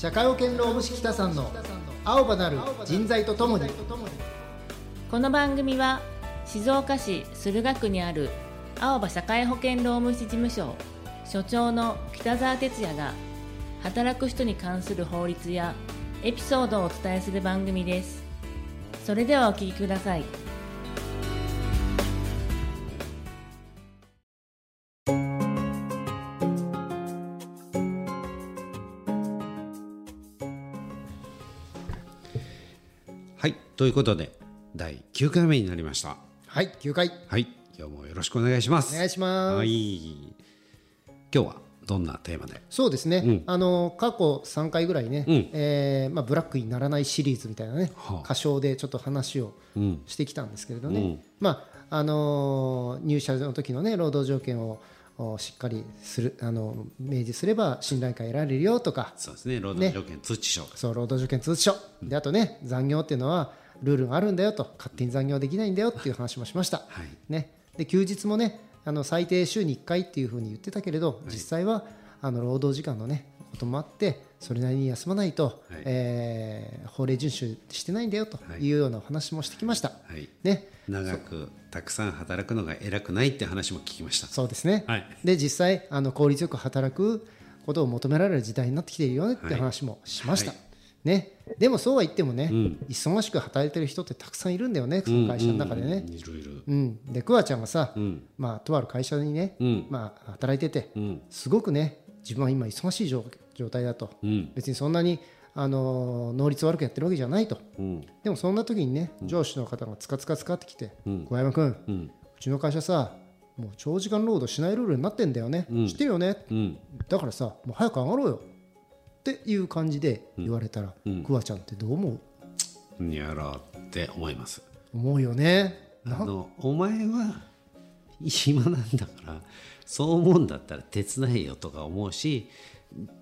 社会保険労務士北さんの青葉なる人材とともに。この番組は静岡市駿河区にある青葉社会保険労務士事務所所長の北澤哲也が働く人に関する法律やエピソードをお伝えする番組です。それではお聞きください。ということで第9回目になりました。はい9回。はい、今日もよろしくお願いします。お願いします。はい、今日はどんなテーマで？そうですね、あの過去3回ぐらいね、うん。えーまあ、ブラックにならないシリーズみたいなね、はあ。歌唱でちょっと話をうんしてきたんですけれどね、うん。まああのー入社の時のね労働条件をおしっかりするあの明示すれば信頼感得られるよとか。そうですね、労働条件通知書。そう労働条件通知書。であとね残業っていうのはルールがあるんだよと勝手に残業できないんだよっていう話もしました、はい。ね、で休日もねあの最低週に1回っていうふうに言ってたけれど、実際はあの労働時間のねこともあってそれなりに休まないと、はい。えー法令遵守してないんだよというようなお話もしてきました、はい、ね、長くたくさん働くのが偉くないって話も聞きました。そうですね、はい。で実際あの効率よく働くことを求められる時代になってきているよねって話もしました、はいね、でもそうは言ってもね、ん。忙しく働いてる人ってたくさんいるんだよねその会社の中でね、うんいろいろ。うん、でクワちゃんがさ、ん。まあ、とある会社にね、うん。まあ、働いてて、うん。すごくね自分は今忙しい状状態だと、うん。別にそんなにあの能率悪くやってるわけじゃないと。うん。でもそんな時にね上司の方がつかつかつかってきてうん。小山君、ううんちの会社さもう長時間労働しないルールになってんだよね、知ってるよね、うん。だからさもう早く上がろうよっていう感じで言われたら、クワちゃんってどう思う？やろうって思います。思うよね。あのお前は暇なんだからそう思うんだったら手伝えよとか思うし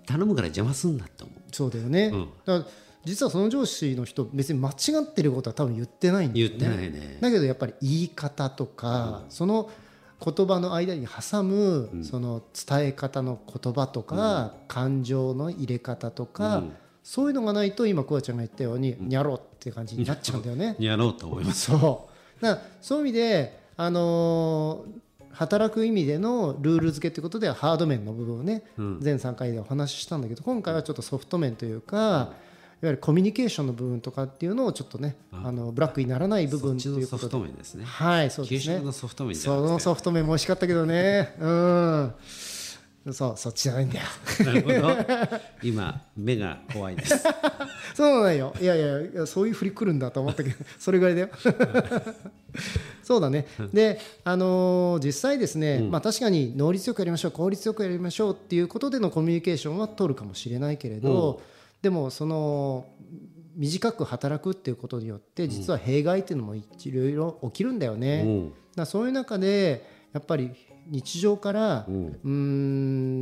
頼むから邪魔すんなって思う。そうだよね、うん。だから実はその上司の人別に間違ってることは多分言ってないんだよね。言ってないね。だけどやっぱり言い方とか、その言葉の間に挟む、その伝え方の言葉とか、感情の入れ方とか、そういうのがないと今クワちゃんが言ったように、にゃろって感じになっちゃうんだよね。やろうと思います。そう。だそういう意味で、あのー働く意味でのルール付けということではハード面の部分をね、全3回でお話ししたんだけど今回はちょっとソフト面というか、いわゆるコミュニケーションの部分とかっていうのをちょっとね、あのブラックにならない部分ということで。ト面ですね。はいそうですね。のソフト面そのソフト面も美味しかったけどね。うん。そうそっちじゃないんだよ。なるほど。今目が怖いです。そうなんよ。いやいやそういう振り来るんだと思ったけどそれぐらいだよ。そうだね。であのー実際ですね、まあ確かに能率よくやりましょう効率よくやりましょうっていうことでのコミュニケーションは取るかもしれないけれど、でもその短く働くっていうことによって実は弊害っていうのもいろいろ起きるんだよね、うん。だそういう中でやっぱり日常からうー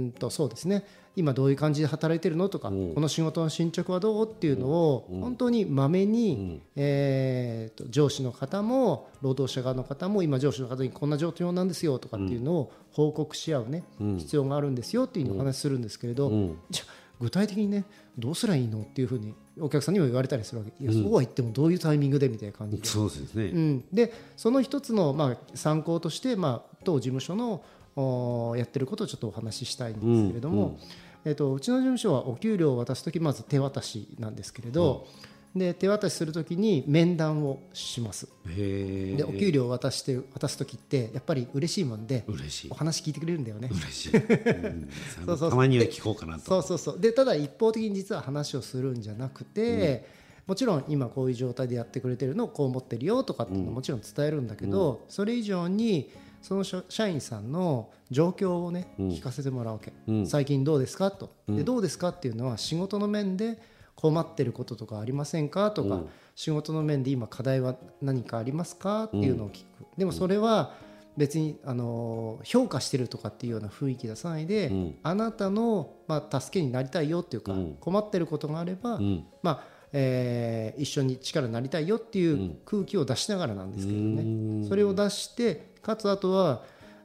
んとそうですね。今どういう感じで働いてるのとか、この仕事の進捗はどうっていうのを本当にまめに、えーと上司の方も労働者側の方も今上司の方にこんな状況なんですよとかっていうのを報告し合うね、必要があるんですよっていうお話しするんですけれど、じゃあ具体的にねどうすりゃいいのっていうふうにお客さんにも言われたりするわけ。いやそうは言ってもどういうタイミングでみたいな感じ。でそうですね、うん、でその一つの、まあ、参考として、まあ、当事務所のおやってることをちょっとお話ししたいんですけれども、えっとうちの事務所はお給料を渡す時まず手渡しなんですけれど、で手渡しする時に面談をします。でお給料を渡して渡す時ってやっぱり嬉しいもんで嬉しい。お話聞いてくれるんだよね。嬉しい、うん。そうそうたまには聞こうかなと。そうそうそう。でただ一方的に実は話をするんじゃなくて、もちろん今こういう状態でやってくれてるのをこう思ってるよとかっていうのももちろん伝えるんだけど、それ以上にその社社員さんの状況をね聞かせてもらうわけ、最近どうですかと。でどうですかっていうのは仕事の面で困ってることとかありませんか？とか、仕事の面で今課題は何かありますか？っていうのを聞く、でもそれは別にあの評価してるとかっていうような雰囲気出さないで、あなたの、まあ、助けになりたいよっていうか、困ってることがあれば、まあえー一緒に力になりたいよっていう空気を出しながらなんですけどね、それを出してかつあとは、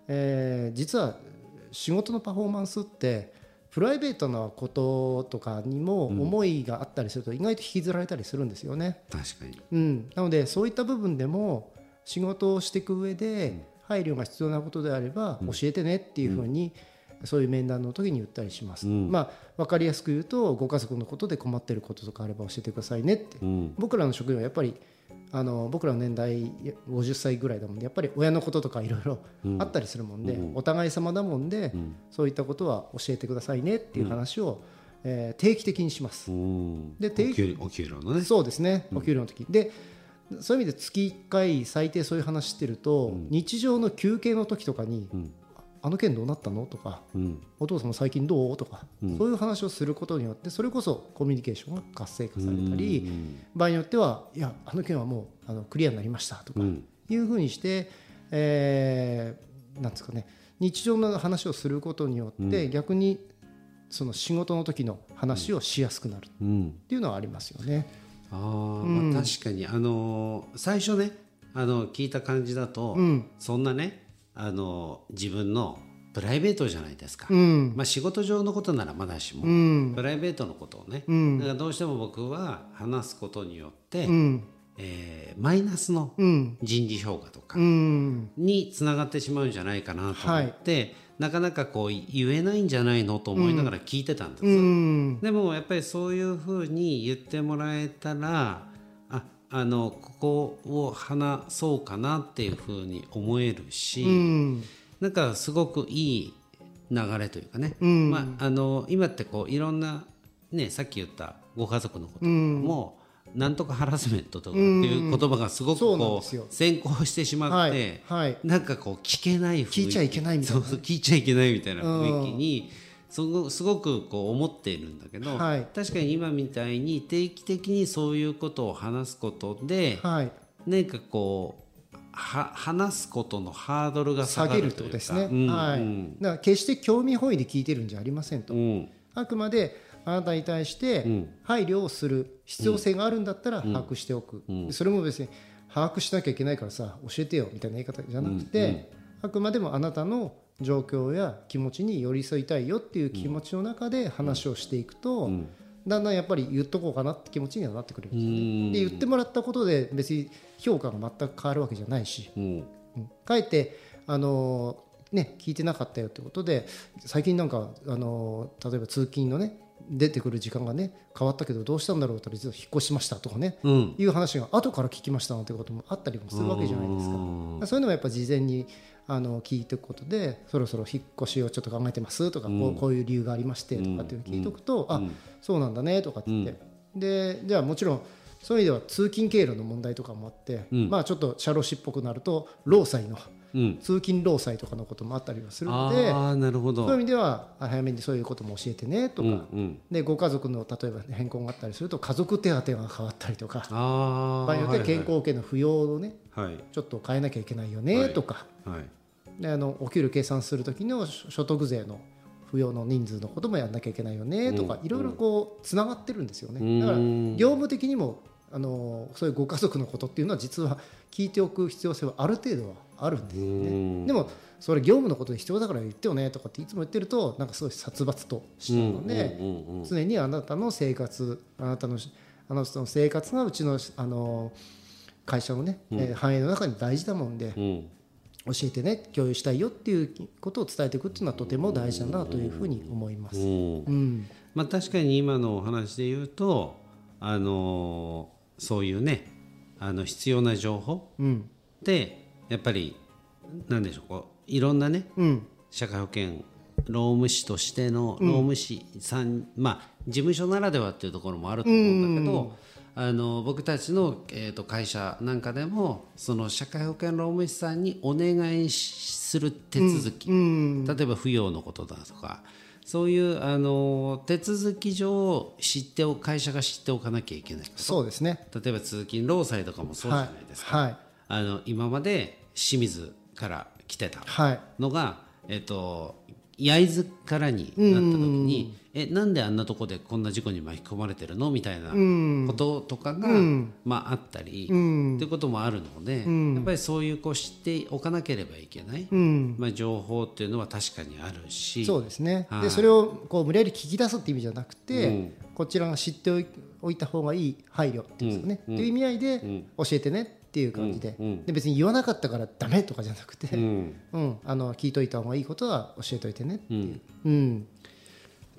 えー実は仕事のパフォーマンスってプライベートなこととかにも思いがあったりすると意外と引きずられたりするんですよね。確かに。うん、なのでそういった部分でも仕事をしていく上で配慮が必要なことであれば教えてねっていうふうに、そういう面談の時に言ったりします、まあ分かりやすく言うとご家族のことで困ってることとかあれば教えてくださいねって、うん。僕らの職業はやっぱりあの僕らの年代50歳ぐらいだもんでやっぱり親のこととかいろいろあったりするもんで、お互い様だもんで、そういったことは教えてくださいねっていう話を、えー定期的にします。うん。で定お給お給料のね。そうですね、お給料の時。でそういう意味で月1回最低そういう話してると、日常の休憩の時とかに、あの件どうなったの？とかうんお父さんも最近どう？とか、そういう話をすることによってそれこそコミュニケーションが活性化されたり、場合によってはいやあの件はもうあのクリアになりましたとかうん。いうふうにして、えーなんですかね日常の話をすることによって、逆にその仕事の時の話をしやすくなるっうん。ていうのはありますよね。あー、まあ、確かにあのー最初ねあの聞いた感じだと、ん。そんなねあのー自分のプライベートじゃないですか、うん。まあ、仕事上のことならまだしも、うん。プライベートのことをね、ん。だからどうしても僕は話すことによって、うん。えーマイナスのうん。人事評価とかうん。につながってしまうんじゃないかなと思って、なかなかこう言えないんじゃないのと思いながら聞いてたんです、うん。でもやっぱりそういうふうに言ってもらえたらああのここを話そうかなっていうふうに思えるし、うん。なんかすごくいい流れというかね、うん。まあ、あの今ってこういろんな、ね、さっき言ったご家族のことも、なんとかハラスメントとかっていう言葉がすごくこう先行してしまはいって、はい。なんかこう聞けない雰囲気。聞いちゃいけないみたいな聞いちゃいけないみたいな雰囲気にすごすごくこう思っているんだけど、はい。確かに今みたいに定期的にそういうことを話すことで、はい。なんかこうは話すことのハードルが下下げるっがるとですね、うんはい。うんだから決して興味本位で聞いてるんじゃありませんと、うん。あくまであなたに対して配慮をする必要性があるんだったら把握しておく、それも別に把握しなきゃいけないからさ教えてよみたいな言い方じゃなくて、あくまでもあなたの状況や気持ちに寄り添いたいよっていう気持ちの中で話をしていくと、だんだんやっぱり言っとこうかなって気持ちにはなってくるんですよね。で言ってもらったことで別に評価が全く変わるわけじゃないし、うん。うん。かえってあのーね聞いてなかったよってことで最近なんかあのー例えば通勤のね出てくる時間がね変わったけどどうしたんだろうと実は引っ越しましたとかね、うん。いう話が後から聞きましたなんてこともあったりもするわけじゃないですか。そういうのもやっぱ事前にあの聞いておくことでそろそろ引っ越しをちょっと考えてますとか、こうこういう理由がありましてとかっていうのを聞いておくと、あそうなんだねとかって言って、でじゃあもちろんそういう意味では通勤経路の問題とかもあって、まあちょっと社労士っぽくなると労災のうん。通勤労災とかのこともあったりはするので、ああなるほど。そういう意味ではあ早めにそういうことも教えてねとか、うんうん。でご家族の例えば変更があったりすると家族手当が変わったりとか。ああ場合によっては健康保険の扶養をねはい。ちょっと変えなきゃいけないよねとか、はい。であのお給料計算する時の所所得税の扶養の人数のこともやんなきゃいけないよねとか、いろいろこうつながってるんですよね。だから業務的にもあのそういうご家族のことっていうのは実は聞いておく必要性はある程度はあるんですよね。でもそれ業務のことで必要だから言ってよねとかっていつも言ってるとなんかすごい殺伐としたので、常にあなたの生活あなたのあなたの生活がうちのあの会社のね、えー繁栄の中に大事だもんで、うん教えてね共有したいよっていうことを伝えていくっていうのはとても大事だなというふうに思います。うん。うん、まあ確かに今のお話で言うとあのーそういうねあの必要な情報うん、ってやっぱりなんでしょうこういろんなねうん、社会保険労務士としての労務士さん、まあ事務所ならではっていうところもあると思うんだけど、あの僕たちの、えー、と会社なんかでもその社会保険労務士さんにお願いする手続き、うん、例えば扶養のことだとか。そういうあの手続き上知ってお会社が知っておかなきゃいけないそうですね。例えば通勤労災とかもそうじゃないですか、はい、あの今まで清水から来てたはい、のが、えっと焼津からになった時に、えなんであんなとこでこんな事故に巻き込まれてるの？みたいなこととかが、まあ、あったり、っていうこともあるので、やっぱりそういうこう知っておかなければいけない、まあ、情報っていうのは確かにあるしそうですね、はい。でそれをこう無理やり聞き出すって意味じゃなくて、こちらが知っておいた方がいい配慮っていうんですかね、っていう意味合いで教えてねっていう感じで,、で別に言わなかったからダメとかじゃなくて、うん。うん、あの聞いといた方がいいことは教えといてねっていう、うん。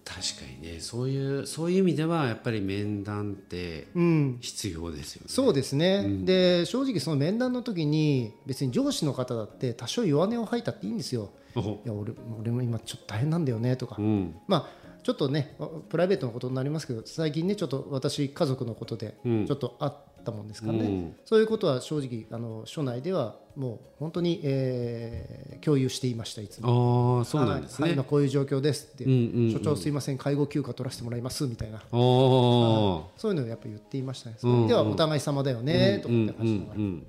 確かにね。そういうそういう意味ではやっぱり面談ってうん。必要ですよね。そうですね、で正直その面談の時に別に上司の方だって多少弱音を吐いたっていいんですよ。お。いや俺俺も今ちょっと大変なんだよねとか、うん。まあちょっとねプライベートのことになりますけど最近ねちょっと私家族のことでうん。ちょっとあったもんですからね、うん。そういうことは正直あの署内ではもう本当に、えー共有していましたいつも。ああそうなんですね。はい今こういう状況ですって、うんうんうん。所長すいません介護休暇取らせてもらいますみたいな。そういうのをやっぱ言っていましたね、うんうん。ではお互い様だよね、とかって話しながら、うん。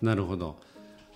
なるほど、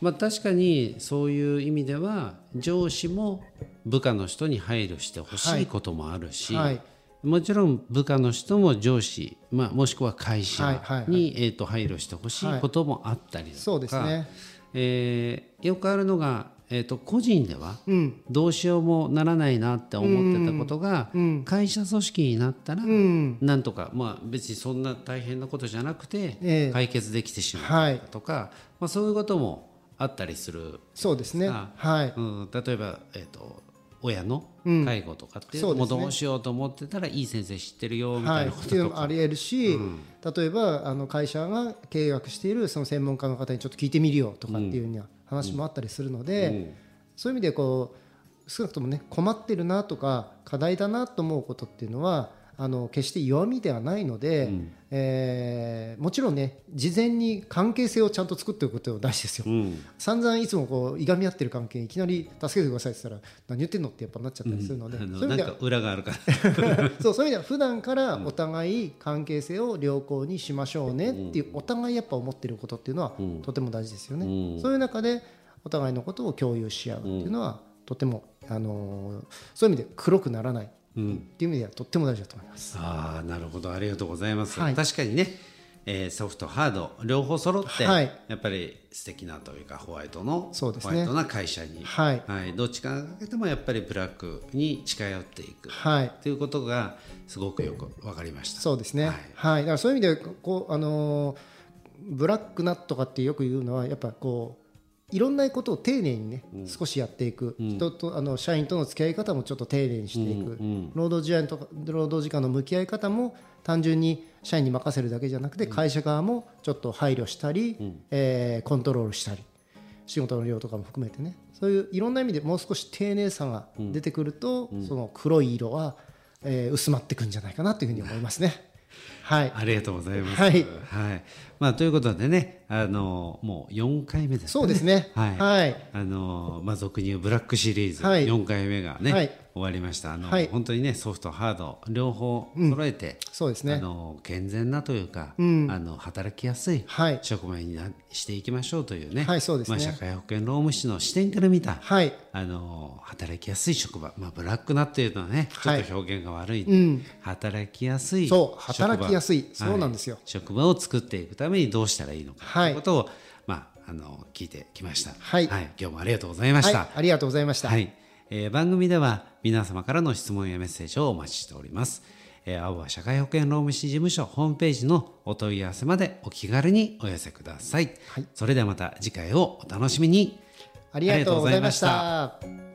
まあ、確かにそういう意味では上司も部下の人に配慮してほしいこともあるし、はい。もちろん部下の人も上司、まあ、もしくは会社はいはいはい。に、えー、と配慮してほしいこともあったりだとか、そうですね。えーよくあるのが、えー、と個人ではうん。どうしようもならないなって思ってたことが、うん会社組織になったら、うん。なんとか、まあ、別にそんな大変なことじゃなくて、ええ。解決できてしまはいうとか、まあ、そういうこともあったりする、そうですね。あはい。うん、例えば、えー、と親のうん。介護とかっていうのもそうどうしようと思ってたら、いい先生知ってるよみたはいい、なこっていうととか、のもありえるし、例えばあの会社が契約しているその専門家の方にちょっと聞いてみるよとかっていうような話もあったりするので、そういう意味でこう少なくともね困ってるなとか課題だなと思うことっていうのはあの決して弱みではないので、えーもちろんね事前に関係性をちゃんと作っておくことが大事ですよ。うん。散々いつもこういがみ合ってる関係いきなり助けてくださいって言ったら何言ってんのってやっぱなっちゃったりするので、あのそういう意味ではなんか裏があるから。そうそういう意味では普段からお互い関係性を良好にしましょうねっていうお互いやっぱ思ってることっていうのはとても大事ですよね。うん。そういう中でお互いのことを共有し合うっていうのはとてもあのーそういう意味で黒くならないっていう意味ではとっても大事だと思います。ああなるほど。ありがとうございます、はい。確かにね、えーソフトハード両方揃って、はい。やっぱり素敵なというかホワイトのそうですね。ホワイトな会社に、はい。どっちかがかけてもやっぱりブラックに近寄っていく。はい。ということがすごくよく分かりました。そうですね。ははい。い、だからそういう意味でこうあのーブラックナットとかってよく言うのはやっぱこういろんなことを丁寧にね、少しやっていく、人とあの社員との付き合い方もちょっと丁寧にしていく、労働時間とか労働時間の向き合い方も単純に社員に任せるだけじゃなくて、会社側もちょっと配慮したり、えーコントロールしたり仕事の量とかも含めてね。そういういろんな意味でもう少し丁寧さが出てくると、その黒い色は、えー薄まってくんじゃないかなというふうに思いますね。はい、ありがとうございます。はい。まあ、ということでね、あのもう4回目ですかそうですね。はい。はい。あのまあ、俗に言うブラックシリーズ、はい。4回目がね、はい。終わりました。あの、はい。本当にね、ソフト、ハード、両方揃えて、そうですね。あの健全なというか、ん。あの働きやすいはい。職場になしていきましょうというね、はいそうですね。まあ、社会保険労務士の視点から見た、はい。あの働きやすい職場、まあ、ブラックなっていうのはねちょはい。っと表現が悪い、うん。働きやすいそう職場働きやすいそうなんですよ。はい職場を作っていくためにどうしたらいいのか。はい。ということを、まあ、あの聞いてきました、はい。今日もありがとうございました、はい、ありがとうございました。はい、えー番組では皆様からの質問やメッセージをお待ちしております。えー青葉社会保険労務士事務所ホームページのお問い合わせまでお気軽にお寄せください。それではまた次回をお楽しみに。ありがとうございました。